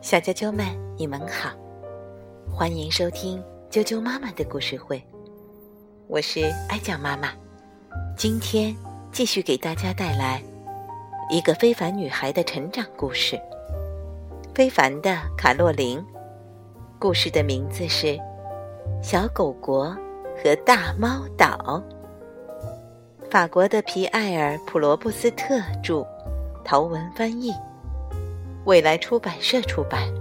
小啾啾们，你们好，欢迎收听啾啾妈妈的故事会，我是爱酱妈妈。今天继续给大家带来一个非凡女孩的成长故事——非凡的卡洛琳。故事的名字是《小狗国和大猫岛》。法国的皮埃尔·普罗布斯特著，陶文翻译。未来出版社出版。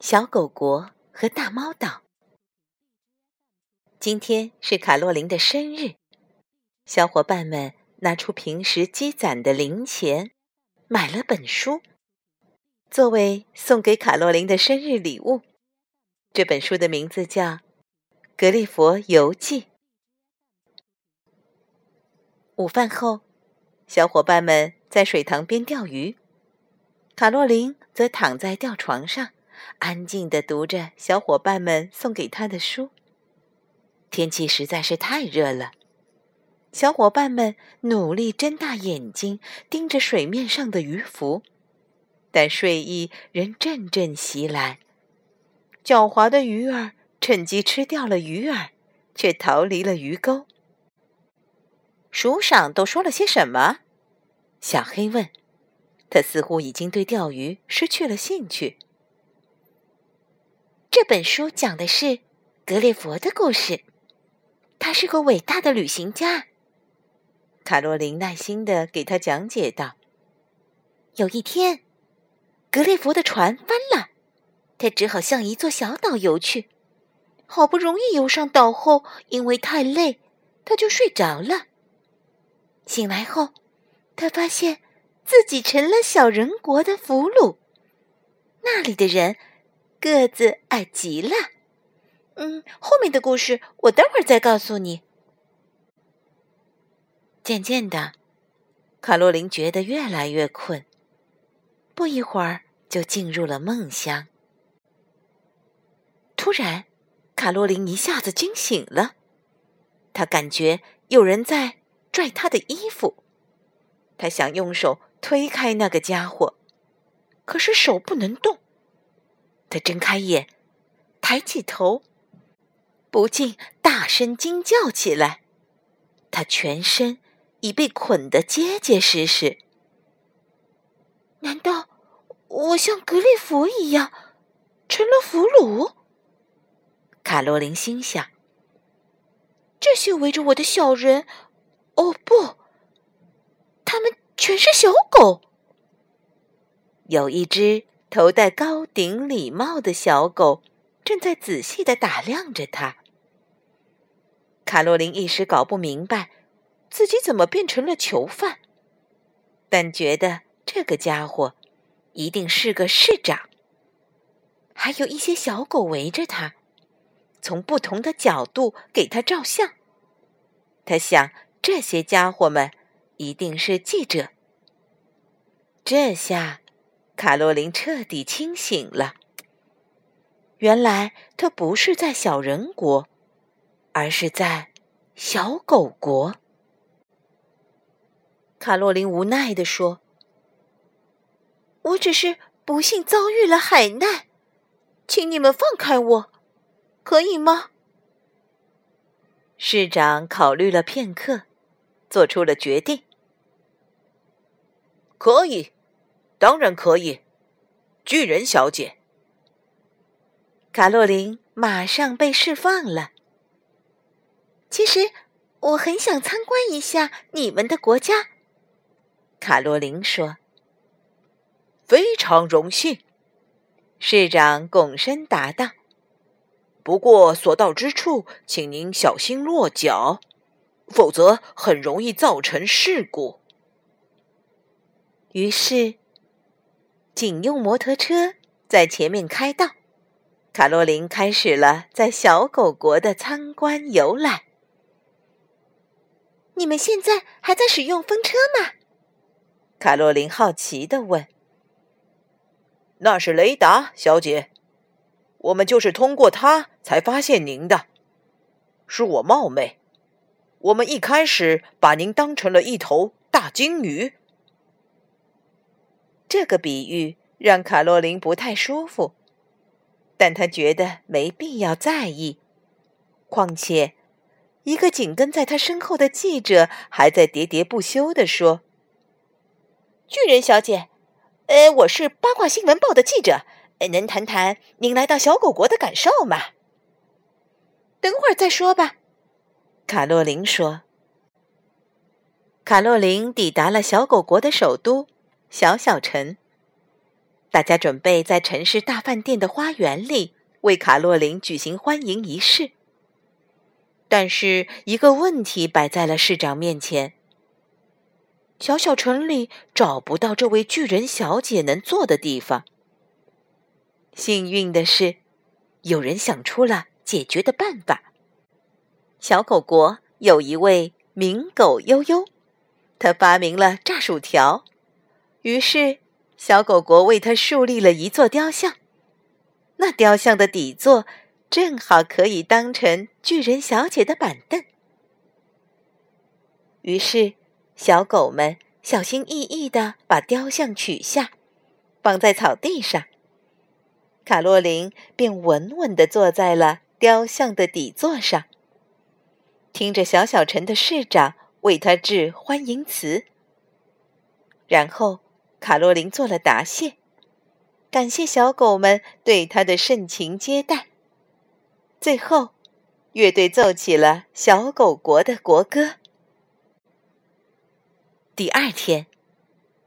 小狗国和大猫岛。今天是卡洛琳的生日，小伙伴们拿出平时积攒的零钱，买了本书，作为送给卡洛琳的生日礼物。这本书的名字叫《格列佛游记》。午饭后，小伙伴们在水塘边钓鱼，卡洛琳则躺在吊床上，安静地读着小伙伴们送给她的书。天气实在是太热了，小伙伴们努力睁大眼睛盯着水面上的鱼浮，但睡意仍阵阵袭来。狡猾的鱼儿趁机吃掉了鱼饵，却逃离了鱼钩。书上都说了些什么？小黑问。他似乎已经对钓鱼失去了兴趣。这本书讲的是格列佛的故事。他是个伟大的旅行家。卡洛琳耐心的给他讲解道：“有一天，格列佛的船翻了，他只好向一座小岛游去。好不容易游上岛后，因为太累，他就睡着了。”醒来后，他发现自己成了小人国的俘虏。那里的人个子矮极了。嗯，后面的故事我待会儿再告诉你。渐渐的，卡洛琳觉得越来越困，不一会儿就进入了梦乡。突然，卡洛琳一下子惊醒了，她感觉有人在。拽他的衣服，他想用手推开那个家伙，可是手不能动。他睁开眼，抬起头，不禁大声惊叫起来。他全身已被捆得结结实实。难道我像格列佛一样成了俘虏？卡罗琳心想。这些围着我的小人。哦不，他们全是小狗。有一只头戴高顶礼帽的小狗正在仔细的打量着他。卡洛琳一时搞不明白自己怎么变成了囚犯，但觉得这个家伙一定是个市长。还有一些小狗围着他，从不同的角度给他照相。他想。这些家伙们一定是记者。这下，卡洛琳彻底清醒了。原来他不是在小人国，而是在小狗国。卡洛琳无奈地说：“我只是不幸遭遇了海难，请你们放开我，可以吗？”市长考虑了片刻。做出了决定。可以，当然可以，巨人小姐。卡洛琳马上被释放了。其实我很想参观一下你们的国家。卡洛琳说：“非常荣幸。”市长拱身答道：“不过所到之处，请您小心落脚。”否则很容易造成事故。于是，警用摩托车在前面开道，卡洛琳开始了在小狗国的参观游览。你们现在还在使用风车吗？卡洛琳好奇的问。“那是雷达，小姐，我们就是通过它才发现您的，是我冒昧。”我们一开始把您当成了一头大鲸鱼。这个比喻让卡洛琳不太舒服，但她觉得没必要在意。况且，一个紧跟在她身后的记者还在喋喋不休地说：“巨人小姐，呃，我是八卦新闻报的记者，能谈谈您来到小狗国的感受吗？”等会儿再说吧，卡洛琳说。卡洛琳抵达了小狗国的首都小小城，大家准备在城市大饭店的花园里为卡洛琳举行欢迎仪式。但是一个问题摆在了市长面前：小小城里找不到这位巨人小姐能坐的地方。幸运的是，有人想出了解决的办法。小狗国有一位名狗悠悠，他发明了炸薯条，于是小狗国为他树立了一座雕像。那雕像的底座。正好可以当成巨人小姐的板凳。于是，小狗们小心翼翼地把雕像取下，放在草地上。卡洛琳便稳稳地坐在了雕像的底座上，听着小小城的市长为他致欢迎词。然后，卡洛琳做了答谢，感谢小狗们对他的盛情接待。最后，乐队奏起了小狗国的国歌。第二天，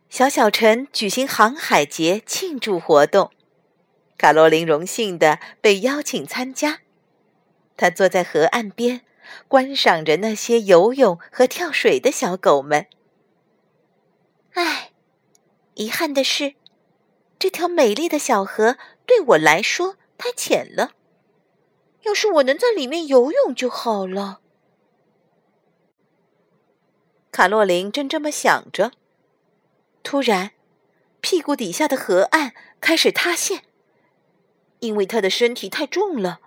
小小城举行航海节庆祝活动，卡洛琳荣幸的被邀请参加。他坐在河岸边，观赏着那些游泳和跳水的小狗们。唉，遗憾的是，这条美丽的小河对我来说太浅了。要是我能在里面游泳就好了。卡洛琳正这么想着，突然，屁股底下的河岸开始塌陷。因为他的身体太重了，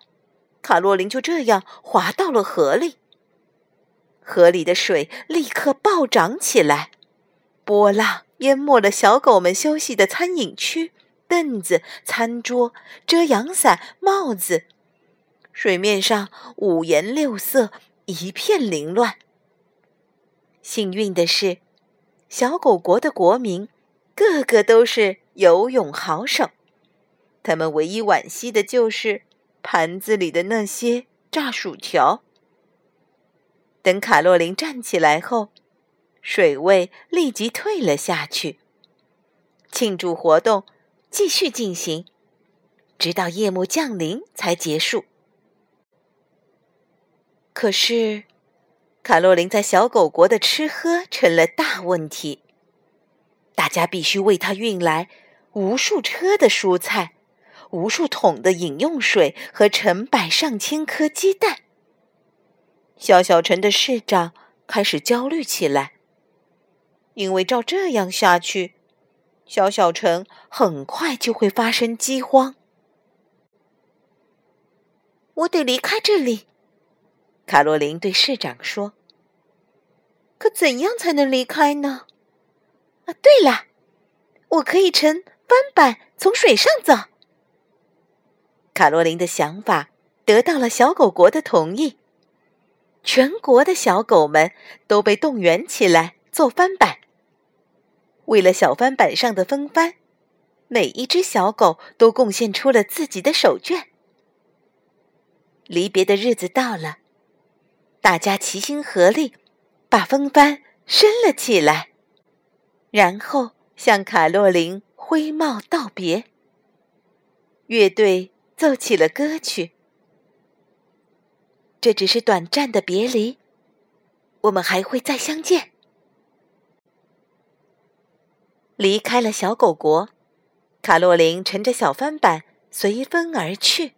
卡洛琳就这样滑到了河里。河里的水立刻暴涨起来，波浪淹没了小狗们休息的餐饮区、凳子、餐桌、遮阳伞、帽子。水面上五颜六色，一片凌乱。幸运的是，小狗国的国民个个都是游泳好手。他们唯一惋惜的就是盘子里的那些炸薯条。等卡洛琳站起来后，水位立即退了下去。庆祝活动继续进行，直到夜幕降临才结束。可是，卡洛琳在小狗国的吃喝成了大问题。大家必须为他运来无数车的蔬菜、无数桶的饮用水和成百上千颗鸡蛋。小小城的市长开始焦虑起来，因为照这样下去，小小城很快就会发生饥荒。我得离开这里。卡洛琳对市长说：“可怎样才能离开呢？啊，对了，我可以乘帆板从水上走。”卡洛琳的想法得到了小狗国的同意，全国的小狗们都被动员起来做帆板。为了小帆板上的风帆，每一只小狗都贡献出了自己的手绢。离别的日子到了。大家齐心合力，把风帆升了起来，然后向卡洛琳挥帽道别。乐队奏起了歌曲。这只是短暂的别离，我们还会再相见。离开了小狗国，卡洛琳乘着小帆板随风而去。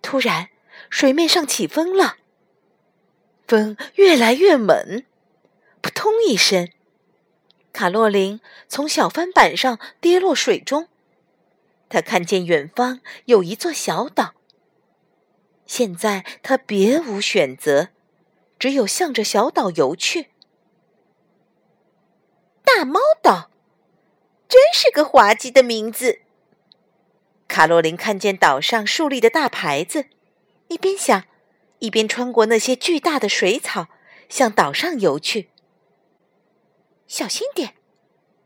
突然，水面上起风了。风越来越猛，扑通一声，卡洛琳从小帆板上跌落水中。他看见远方有一座小岛。现在他别无选择，只有向着小岛游去。大猫岛，真是个滑稽的名字。卡洛琳看见岛上竖立的大牌子，一边想，一边穿过那些巨大的水草，向岛上游去。小心点，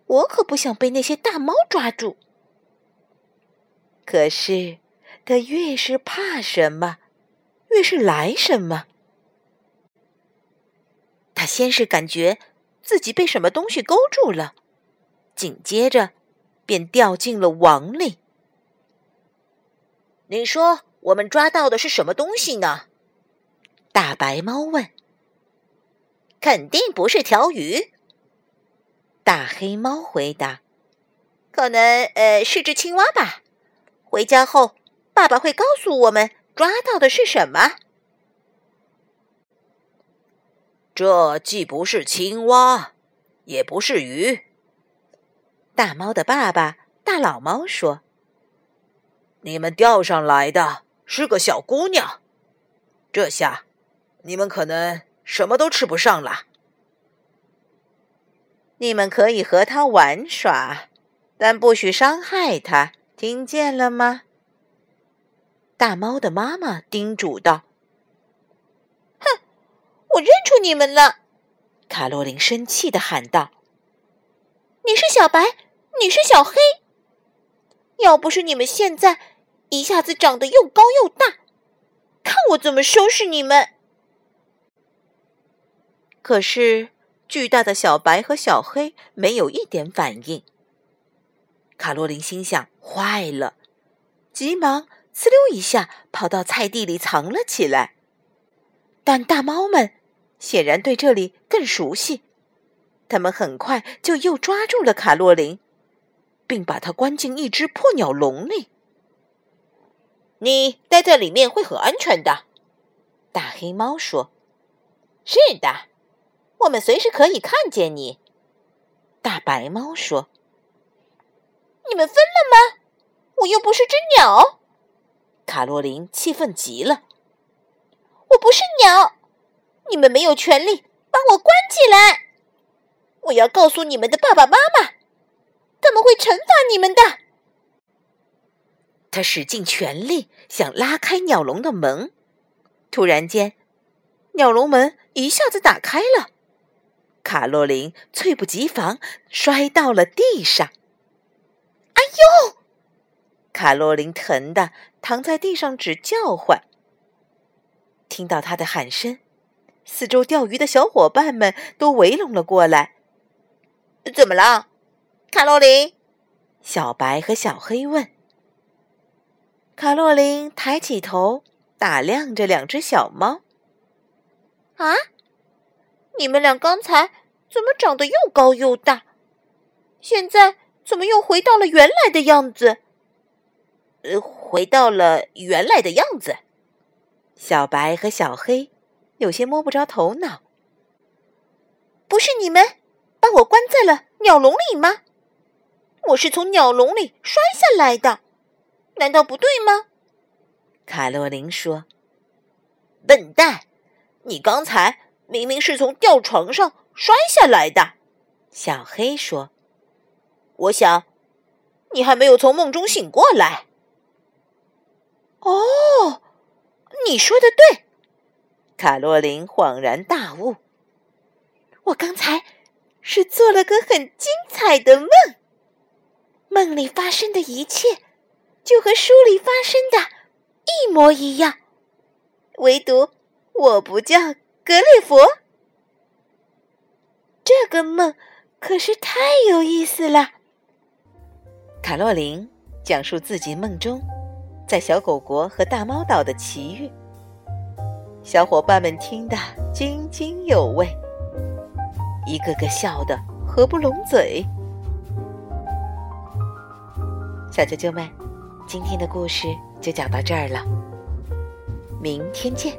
我可不想被那些大猫抓住。可是，他越是怕什么，越是来什么。他先是感觉自己被什么东西勾住了，紧接着便掉进了网里。你说我们抓到的是什么东西呢？大白猫问。肯定不是条鱼。大黑猫回答：“可能呃是只青蛙吧。回家后，爸爸会告诉我们抓到的是什么。”这既不是青蛙，也不是鱼。大猫的爸爸大老猫说：“你们钓上来的是个小姑娘，这下你们可能什么都吃不上了。你们可以和她玩耍，但不许伤害她，听见了吗？”大猫的妈妈叮嘱道。哼我认出你们了，卡洛琳生气的喊道：“你是小白，你是小黑。要不是你们现在一下子长得又高又大，看我怎么收拾你们！”可是巨大的小白和小黑没有一点反应。卡洛琳心想：坏了，急忙呲溜一下跑到菜地里藏了起来。但大猫们。显然对这里更熟悉，他们很快就又抓住了卡洛琳，并把它关进一只破鸟笼里。你待在里面会很安全的，大黑猫说。“是的，我们随时可以看见你。”大白猫说。“你们分了吗？我又不是只鸟。”卡洛琳气愤极了。“我不是鸟。”你们没有权利把我关起来！我要告诉你们的爸爸妈妈，他们会惩罚你们的。他使尽全力想拉开鸟笼的门，突然间，鸟笼门一下子打开了，卡洛琳猝不及防摔到了地上。哎呦！卡洛琳疼的躺在地上直叫唤。听到他的喊声。四周钓鱼的小伙伴们都围拢了过来。怎么了，卡洛琳？小白和小黑问。卡洛琳抬起头，打量着两只小猫。啊，你们俩刚才怎么长得又高又大？现在怎么又回到了原来的样子？呃，回到了原来的样子。小白和小黑。有些摸不着头脑。不是你们把我关在了鸟笼里吗？我是从鸟笼里摔下来的，难道不对吗？卡洛琳说：“笨蛋，你刚才明明是从吊床上摔下来的。”小黑说：“我想，你还没有从梦中醒过来。”哦，你说的对。卡洛琳恍然大悟：“我刚才是做了个很精彩的梦，梦里发生的一切就和书里发生的一模一样，唯独我不叫格列佛。这个梦可是太有意思了。”卡洛琳讲述自己梦中在小狗国和大猫岛的奇遇。小伙伴们听得津津有味，一个个笑得合不拢嘴。小啾啾们，今天的故事就讲到这儿了，明天见。